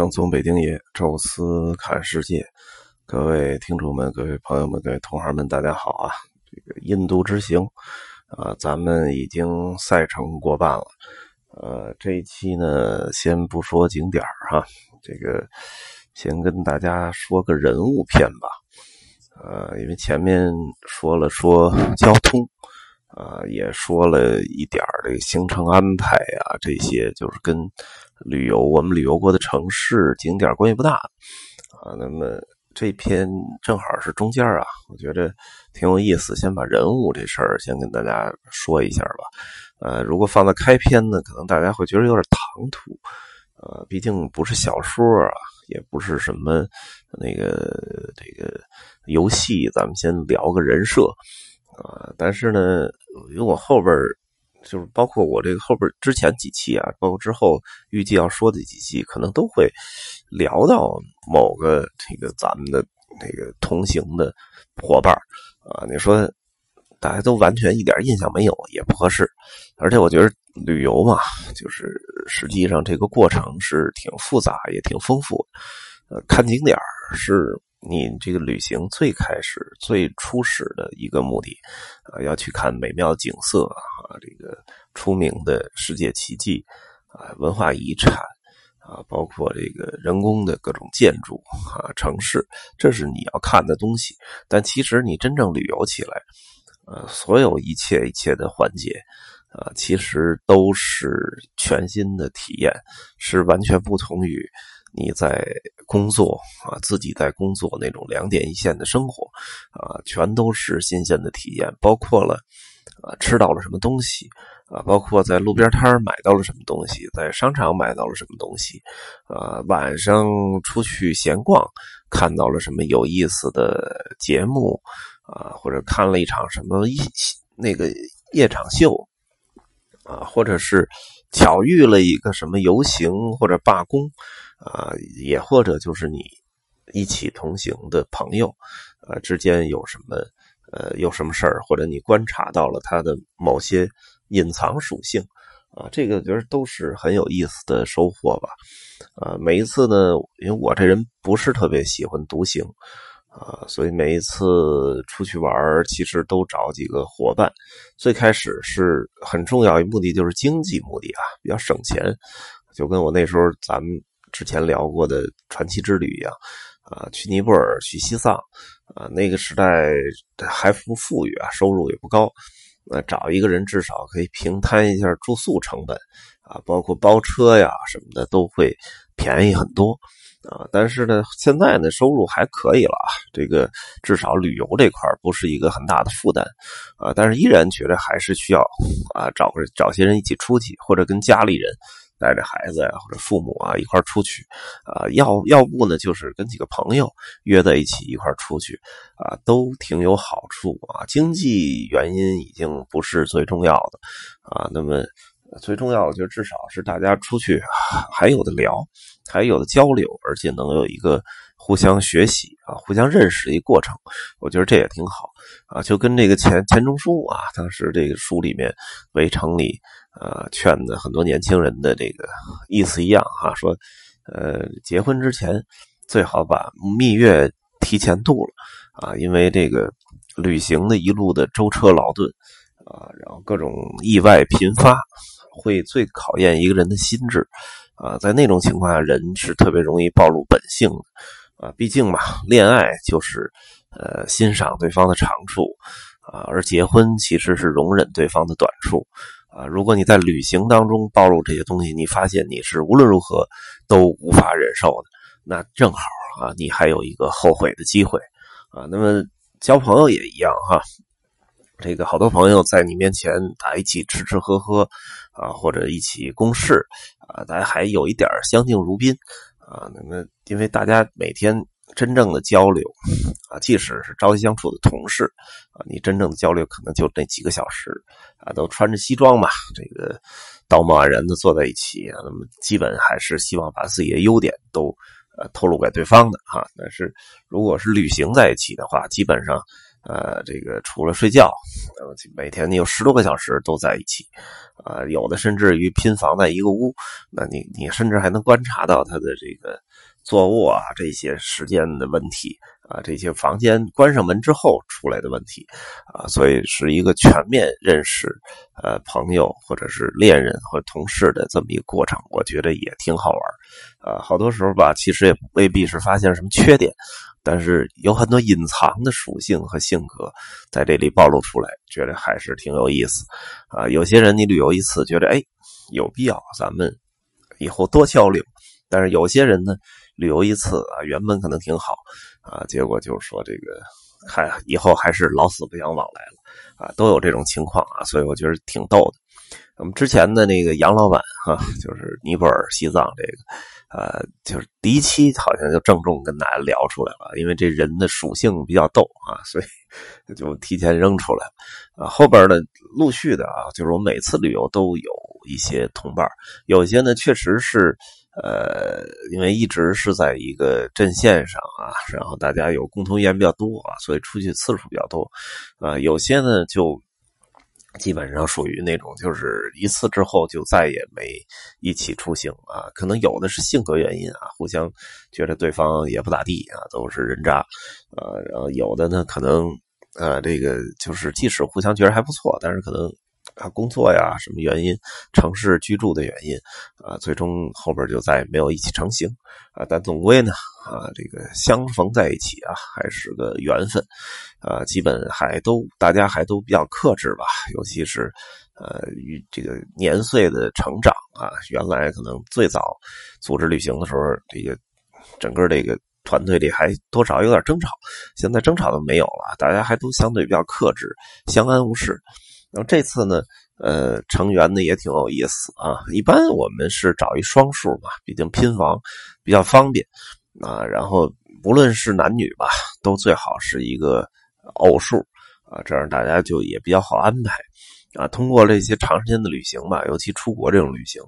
正宗北京爷，宙斯看世界。各位听众们，各位朋友们，各位同行们，大家好啊！这个印度之行啊，咱们已经赛程过半了。呃，这一期呢，先不说景点哈，这个先跟大家说个人物片吧。呃，因为前面说了说交通。啊，也说了一点这个行程安排啊，这些就是跟旅游我们旅游过的城市景点关系不大啊。那么这篇正好是中间啊，我觉得挺有意思。先把人物这事儿先跟大家说一下吧。呃，如果放在开篇呢，可能大家会觉得有点唐突。呃，毕竟不是小说啊，也不是什么那个这个游戏，咱们先聊个人设。啊，但是呢，因为我后边就是包括我这个后边之前几期啊，包括之后预计要说的几期，可能都会聊到某个这个咱们的那个同行的伙伴啊。你说大家都完全一点印象没有也不合适，而且我觉得旅游嘛，就是实际上这个过程是挺复杂也挺丰富。呃，看景点是。你这个旅行最开始、最初始的一个目的，啊，要去看美妙景色啊，这个出名的世界奇迹啊，文化遗产啊，包括这个人工的各种建筑啊，城市，这是你要看的东西。但其实你真正旅游起来，呃，所有一切一切的环节啊，其实都是全新的体验，是完全不同于。你在工作啊，自己在工作那种两点一线的生活啊，全都是新鲜的体验，包括了啊吃到了什么东西啊，包括在路边摊买到了什么东西，在商场买到了什么东西啊，晚上出去闲逛看到了什么有意思的节目啊，或者看了一场什么一那个夜场秀啊，或者是巧遇了一个什么游行或者罢工。啊，也或者就是你一起同行的朋友，呃，之间有什么呃有什么事儿，或者你观察到了他的某些隐藏属性，啊，这个觉得都是很有意思的收获吧。啊，每一次呢，因为我这人不是特别喜欢独行，啊，所以每一次出去玩其实都找几个伙伴。最开始是很重要一目的就是经济目的啊，比较省钱，就跟我那时候咱们。之前聊过的传奇之旅一样，啊，去尼泊尔、去西藏，啊，那个时代还不富裕啊，收入也不高，那找一个人至少可以平摊一下住宿成本，啊，包括包车呀什么的都会便宜很多，啊，但是呢，现在呢收入还可以了啊，这个至少旅游这块不是一个很大的负担，啊，但是依然觉得还是需要啊找个找些人一起出去，或者跟家里人。带着孩子呀，或者父母啊一块出去，啊，要要不呢，就是跟几个朋友约在一起一块出去，啊，都挺有好处啊。经济原因已经不是最重要的，啊，那么最重要的就至少是大家出去还有的聊，还有的交流，而且能有一个互相学习啊、互相认识的一个过程。我觉得这也挺好啊，就跟这个钱钱钟书啊，当时这个书里面《围城》里。呃，劝的很多年轻人的这个意思一样哈，说，呃，结婚之前最好把蜜月提前度了啊，因为这个旅行的一路的舟车劳顿啊，然后各种意外频发，会最考验一个人的心智啊，在那种情况下，人是特别容易暴露本性的啊，毕竟嘛，恋爱就是呃欣赏对方的长处啊，而结婚其实是容忍对方的短处。啊，如果你在旅行当中暴露这些东西，你发现你是无论如何都无法忍受的，那正好啊，你还有一个后悔的机会啊。那么交朋友也一样哈，这个好多朋友在你面前大家一起吃吃喝喝啊，或者一起共事啊，大家还有一点相敬如宾啊。那么因为大家每天。真正的交流啊，即使是朝夕相处的同事啊，你真正的交流可能就那几个小时啊，都穿着西装嘛，这个道貌岸然的坐在一起啊，那么基本还是希望把自己的优点都呃透露给对方的哈。但是如果是旅行在一起的话，基本上呃，这个除了睡觉，每天你有十多个小时都在一起，啊，有的甚至于拼房在一个屋，那你你甚至还能观察到他的这个坐卧啊这些时间的问题啊，这些房间关上门之后出来的问题啊，所以是一个全面认识呃朋友或者是恋人或同事的这么一个过程，我觉得也挺好玩啊，好多时候吧，其实也未必是发现什么缺点。但是有很多隐藏的属性和性格在这里暴露出来，觉得还是挺有意思啊。有些人你旅游一次，觉得哎有必要，咱们以后多交流。但是有些人呢，旅游一次啊，原本可能挺好啊，结果就是说这个看以后还是老死不相往来了啊，都有这种情况啊。所以我觉得挺逗的。我们之前的那个杨老板哈，就是尼泊尔、西藏这个。呃，就是第一期好像就郑重跟大家聊出来了，因为这人的属性比较逗啊，所以 就提前扔出来。啊，后边呢陆续的啊，就是我每次旅游都有一些同伴，有些呢确实是呃，因为一直是在一个阵线上啊，然后大家有共同语言比较多啊，所以出去次数比较多啊，有些呢就。基本上属于那种，就是一次之后就再也没一起出行啊。可能有的是性格原因啊，互相觉得对方也不咋地啊，都是人渣啊。然后有的呢，可能呃，这个就是即使互相觉得还不错，但是可能。啊，工作呀，什么原因？城市居住的原因啊，最终后边就再也没有一起成行啊。但总归呢，啊，这个相逢在一起啊，还是个缘分啊。基本还都大家还都比较克制吧，尤其是呃，与这个年岁的成长啊。原来可能最早组织旅行的时候，这个整个这个团队里还多少有点争吵，现在争吵都没有了，大家还都相对比较克制，相安无事。然后这次呢，呃，成员呢也挺有意思啊。一般我们是找一双数嘛，毕竟拼房比较方便啊。然后不论是男女吧，都最好是一个偶数啊，这样大家就也比较好安排啊。通过这些长时间的旅行吧，尤其出国这种旅行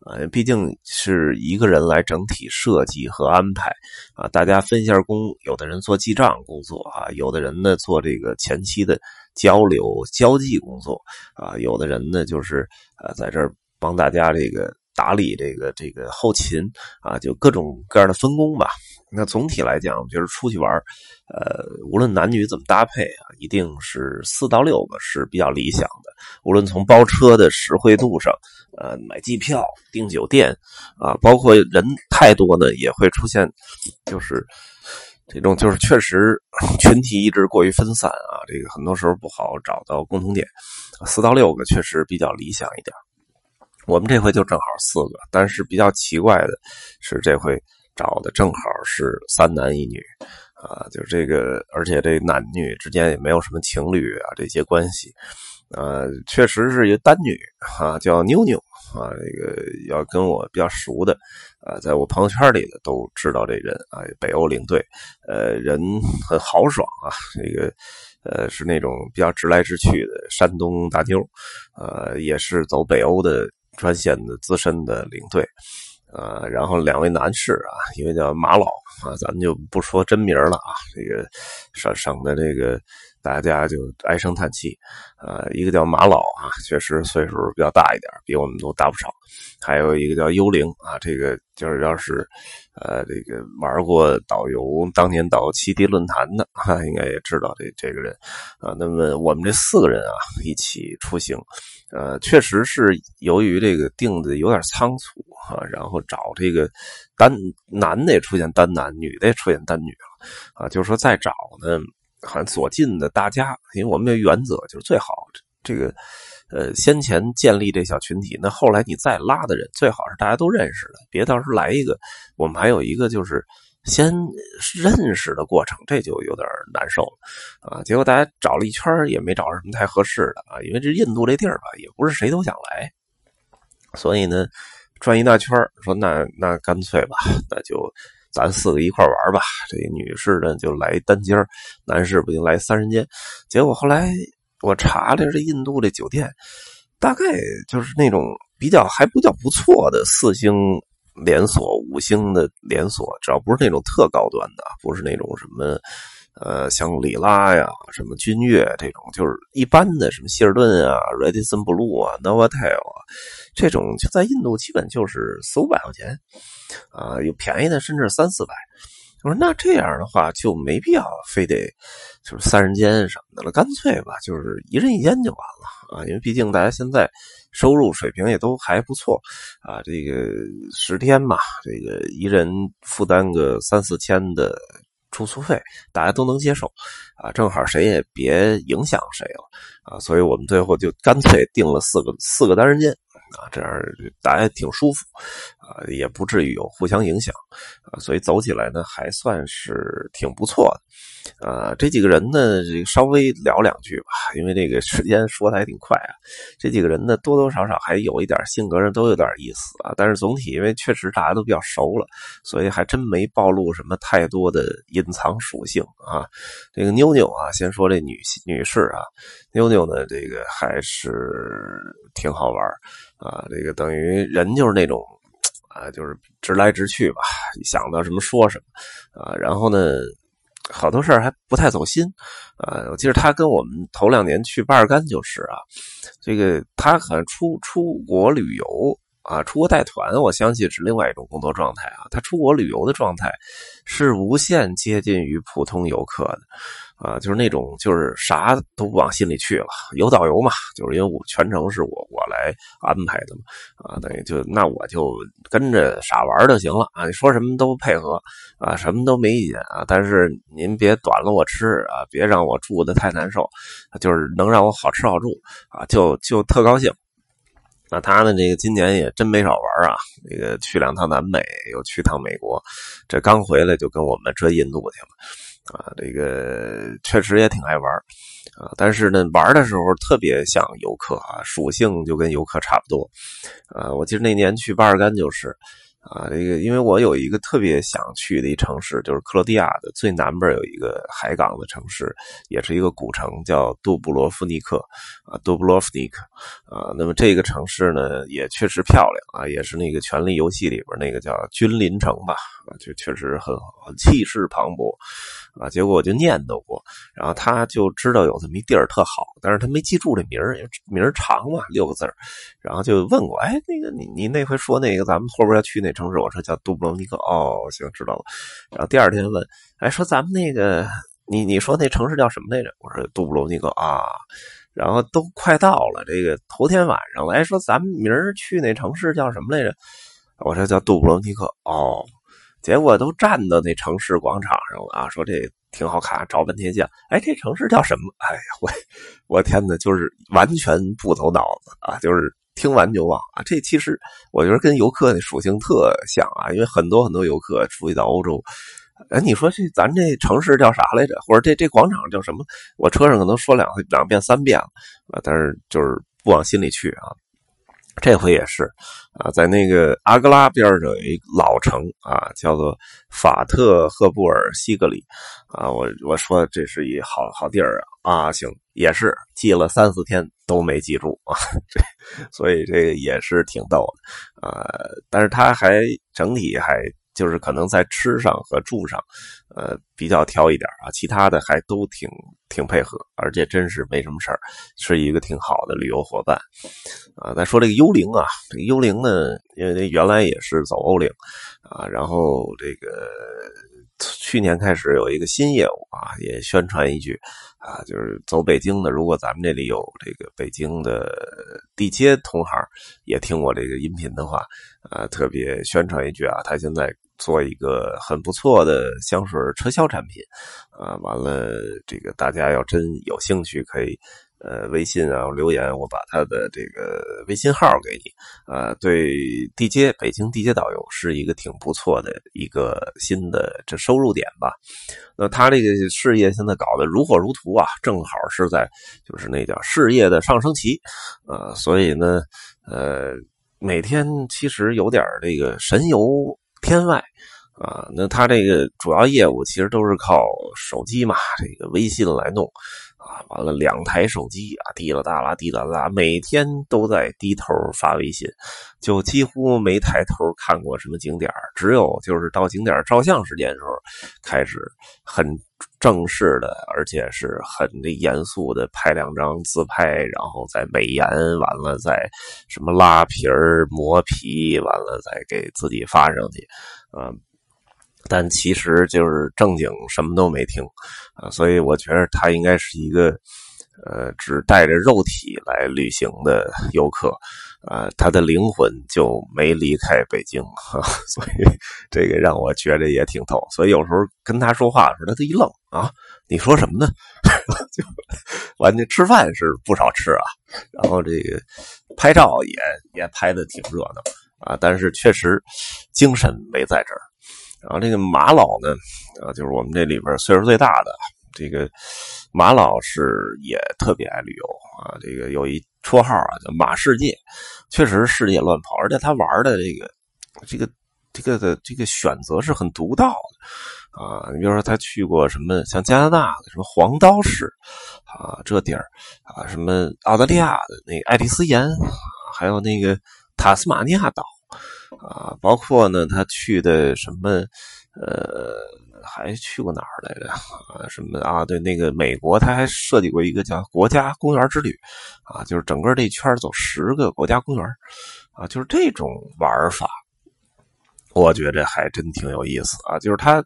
啊，毕竟是一个人来整体设计和安排啊。大家分一下工，有的人做记账工作啊，有的人呢做这个前期的。交流交际工作啊，有的人呢就是啊在这儿帮大家这个打理这个这个后勤啊，就各种各样的分工吧。那总体来讲，就是出去玩呃，无论男女怎么搭配啊，一定是四到六个是比较理想的。无论从包车的实惠度上，呃，买机票、订酒店啊，包括人太多呢，也会出现就是。这种就是确实群体意志过于分散啊，这个很多时候不好找到共同点。四到六个确实比较理想一点。我们这回就正好四个，但是比较奇怪的是，这回找的正好是三男一女啊，就这个，而且这男女之间也没有什么情侣啊这些关系。呃，确实是一个单女啊，叫妞妞啊，这个要跟我比较熟的啊，在我朋友圈里的都知道这人啊，北欧领队，呃，人很豪爽啊，这个呃是那种比较直来直去的山东大妞，呃，也是走北欧的专线的资深的领队，呃，然后两位男士啊，一位叫马老啊，咱们就不说真名了啊，这个省省的这个。大家就唉声叹气，呃，一个叫马老啊，确实岁数比较大一点，比我们都大不少。还有一个叫幽灵啊，这个就是要是，呃，这个玩过导游，当年导汽笛论坛的啊，应该也知道这这个人啊。那么我们这四个人啊，一起出行，呃，确实是由于这个定的有点仓促啊，然后找这个单男的也出现单男，女的也出现单女了啊，就是说再找呢。很所进的大家，因为我们的原则就是最好这个，呃，先前建立这小群体，那后来你再拉的人，最好是大家都认识的，别到时候来一个，我们还有一个就是先认识的过程，这就有点难受了啊。结果大家找了一圈也没找着什么太合适的啊，因为这印度这地儿吧，也不是谁都想来，所以呢，转一大圈说那那干脆吧，那就。咱四个一块玩吧，这女士呢就来单间男士不行来三人间。结果后来我查了这印度这酒店，大概就是那种比较还不叫不错的四星连锁、五星的连锁，只要不是那种特高端的，不是那种什么呃，像里拉呀、什么君越这种，就是一般的什么希尔顿啊、Radisson Blue 啊、Novotel 啊，这种就在印度基本就是四五百块钱啊，有便宜的甚至三四百。我说那这样的话就没必要非得就是三人间什么的了，干脆吧，就是一人一间就完了啊，因为毕竟大家现在收入水平也都还不错啊，这个十天嘛，这个一人负担个三四千的住宿费，大家都能接受啊，正好谁也别影响谁了啊，所以我们最后就干脆定了四个四个单人间。啊，这样大家挺舒服，啊，也不至于有互相影响，啊，所以走起来呢还算是挺不错的。啊，这几个人呢，稍微聊两句吧，因为这个时间说的还挺快啊。这几个人呢，多多少少还有一点性格上都有点意思啊。但是总体因为确实大家都比较熟了，所以还真没暴露什么太多的隐藏属性啊。这个妞妞啊，先说这女女士啊，妞妞呢，这个还是挺好玩啊，这个等于人就是那种，啊，就是直来直去吧，想到什么说什么，啊，然后呢，好多事儿还不太走心，啊，我记得他跟我们头两年去巴尔干就是啊，这个他好像出出国旅游啊，出国带团，我相信是另外一种工作状态啊，他出国旅游的状态是无限接近于普通游客的。啊，就是那种，就是啥都不往心里去了，有导游嘛，就是因为我全程是我我来安排的嘛，啊，等于就那我就跟着傻玩就行了啊，你说什么都配合啊，什么都没意见啊，但是您别短了我吃啊，别让我住的太难受，就是能让我好吃好住啊，就就特高兴。那他呢，这个今年也真没少玩啊，这个去两趟南美，又去趟美国，这刚回来就跟我们这印度去了。啊，这个确实也挺爱玩啊，但是呢，玩的时候特别像游客啊，属性就跟游客差不多，啊，我记得那年去巴尔干就是。啊，这个因为我有一个特别想去的一城市，就是克罗地亚的最南边有一个海港的城市，也是一个古城，叫杜布罗夫尼克啊，杜布罗夫尼克啊。那么这个城市呢，也确实漂亮啊，也是那个《权力游戏》里边那个叫君临城吧，啊，就确实很很气势磅礴啊。结果我就念叨过，然后他就知道有这么一地儿特好，但是他没记住这名儿，名儿长嘛，六个字儿然后就问我，哎，那个你你那回说那个咱们后边要去那。城市，我说叫杜布罗尼克，哦，行，知道了。然后第二天问，哎，说咱们那个，你你说那城市叫什么来着？我说杜布罗尼克啊。然后都快到了，这个头天晚上，哎，说咱们明儿去那城市叫什么来着？我说叫杜布罗尼克，哦。结果都站到那城市广场上了啊，说这挺好看，找半天像，哎，这城市叫什么？哎呀，我我天哪，就是完全不走脑子啊，就是。听完就忘啊！这其实我觉得跟游客那属性特像啊，因为很多很多游客出去到欧洲，哎，你说这咱这城市叫啥来着？或者这这广场叫什么？我车上可能说两两遍三遍了啊，但是就是不往心里去啊。这回也是啊，在那个阿格拉边上有一老城啊，叫做法特赫布尔西格里啊。我我说这是一好好地儿啊啊，行，也是记了三四天都没记住啊，这所以这个也是挺逗的啊。但是他还整体还。就是可能在吃上和住上，呃，比较挑一点啊，其他的还都挺挺配合，而且真是没什么事儿，是一个挺好的旅游伙伴，啊。再说这个幽灵啊，这个幽灵呢，因为原来也是走欧领啊，然后这个去年开始有一个新业务啊，也宣传一句啊，就是走北京的，如果咱们这里有这个北京的地接同行也听我这个音频的话，啊，特别宣传一句啊，他现在。做一个很不错的香水车销产品，啊，完了，这个大家要真有兴趣，可以呃微信啊留言，我把他的这个微信号给你，啊，对地接北京地接导游是一个挺不错的一个新的这收入点吧。那他这个事业现在搞得如火如荼啊，正好是在就是那叫事业的上升期，呃，所以呢，呃，每天其实有点这个神游。天外，啊，那他这个主要业务其实都是靠手机嘛，这个微信来弄，啊，完了两台手机啊，滴啦哒啦，滴啦啦，每天都在低头发微信，就几乎没抬头看过什么景点只有就是到景点照相时间的时候，开始很正式的，而且是很严肃的拍两张自拍，然后再美颜，完了再什么拉皮儿、磨皮，完了再给自己发上去，嗯。但其实就是正经什么都没听，啊，所以我觉得他应该是一个，呃，只带着肉体来旅行的游客，啊，他的灵魂就没离开北京，哈，所以这个让我觉得也挺逗。所以有时候跟他说话的时候，他都一愣啊，你说什么呢？就完全吃饭是不少吃啊，然后这个拍照也也拍的挺热闹啊，但是确实精神没在这儿。然后这个马老呢，啊，就是我们这里边岁数最大的这个马老是也特别爱旅游啊。这个有一绰号啊，叫马世界，确实世界乱跑，而且他玩的这个这个这个的这个选择是很独到的啊。你比如说他去过什么，像加拿大的什么黄刀市啊，这地儿啊，什么澳大利亚的那爱丽丝岩，还有那个塔斯马尼亚岛。啊，包括呢，他去的什么，呃，还去过哪儿来着？啊，什么啊？对，那个美国，他还设计过一个叫国家公园之旅，啊，就是整个这圈走十个国家公园，啊，就是这种玩法，我觉得还真挺有意思啊。就是他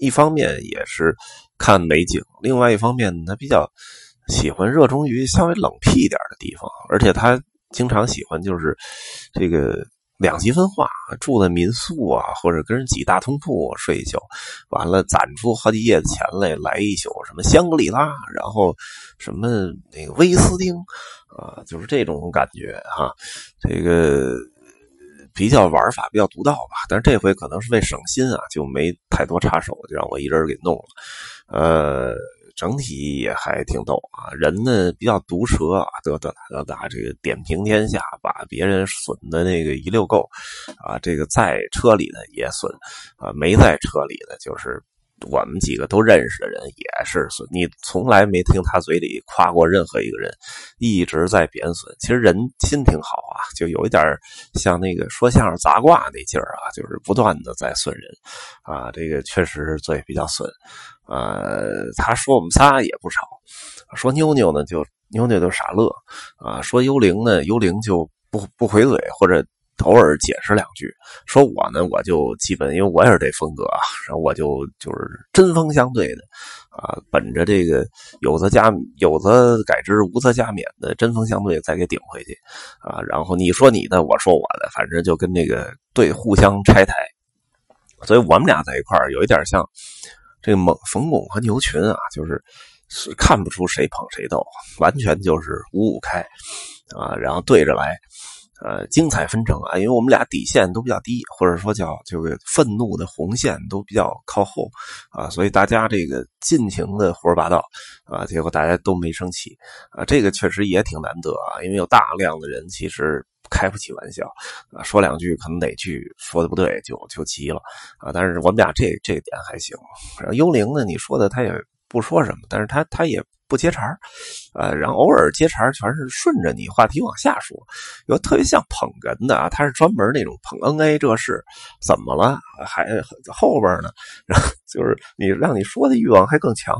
一方面也是看美景，另外一方面他比较喜欢热衷于稍微冷僻一点的地方，而且他经常喜欢就是这个。两极分化，住在民宿啊，或者跟人挤大通铺睡一宿，完了攒出好几夜的钱来，来一宿什么香格里拉，然后什么那个威斯汀，啊，就是这种感觉哈。这个比较玩法比较独到吧，但是这回可能是为省心啊，就没太多插手，就让我一人给弄了，呃。整体也还挺逗啊，人呢比较毒舌啊，得得得得，这个点评天下，把别人损的那个一溜够啊，这个在车里的也损啊，没在车里的就是。我们几个都认识的人也是损，你从来没听他嘴里夸过任何一个人，一直在贬损。其实人心挺好啊，就有一点像那个说相声砸卦那劲儿啊，就是不断的在损人啊。这个确实是嘴比较损，呃，他说我们仨也不少，说妞妞呢就妞妞就傻乐啊，说幽灵呢幽灵就不不回嘴或者。偶尔解释两句，说我呢，我就基本因为我也是这风格啊，然后我就就是针锋相对的啊，本着这个有则加有则改之，无则加勉的针锋相对，再给顶回去啊。然后你说你的，我说我的，反正就跟那个对互相拆台。所以我们俩在一块儿有一点像这个蒙冯巩和牛群啊，就是是看不出谁捧谁逗，完全就是五五开啊，然后对着来。呃，精彩纷呈啊，因为我们俩底线都比较低，或者说叫这个愤怒的红线都比较靠后啊，所以大家这个尽情的胡说八道啊，结果大家都没生气啊，这个确实也挺难得啊，因为有大量的人其实开不起玩笑啊，说两句可能哪句说的不对就就急了啊，但是我们俩这这点还行，然后幽灵呢，你说的他也不说什么，但是他他也。不接茬，呃，然后偶尔接茬，全是顺着你话题往下说，有特别像捧哏的啊，他是专门那种捧 N A，这事怎么了？还后边呢，就是你让你说的欲望还更强。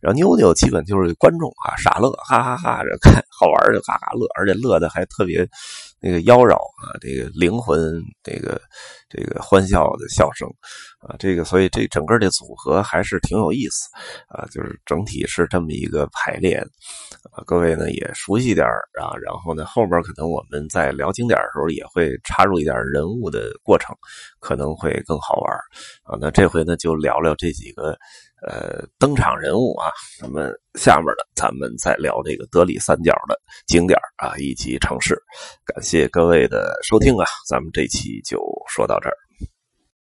然后妞妞基本就是观众啊，傻乐，哈哈哈，这看好玩就嘎嘎乐，而且乐的还特别那个妖娆啊，这个灵魂，这个这个欢笑的笑声啊，这个所以这整个这组合还是挺有意思啊，就是整体是这么一个。排列，啊，各位呢也熟悉点啊，然后呢后边可能我们在聊景点的时候也会插入一点人物的过程，可能会更好玩啊。那这回呢就聊聊这几个呃登场人物啊，咱们下面呢咱们再聊这个德里三角的景点啊以及城市。感谢各位的收听啊，咱们这期就说到这儿。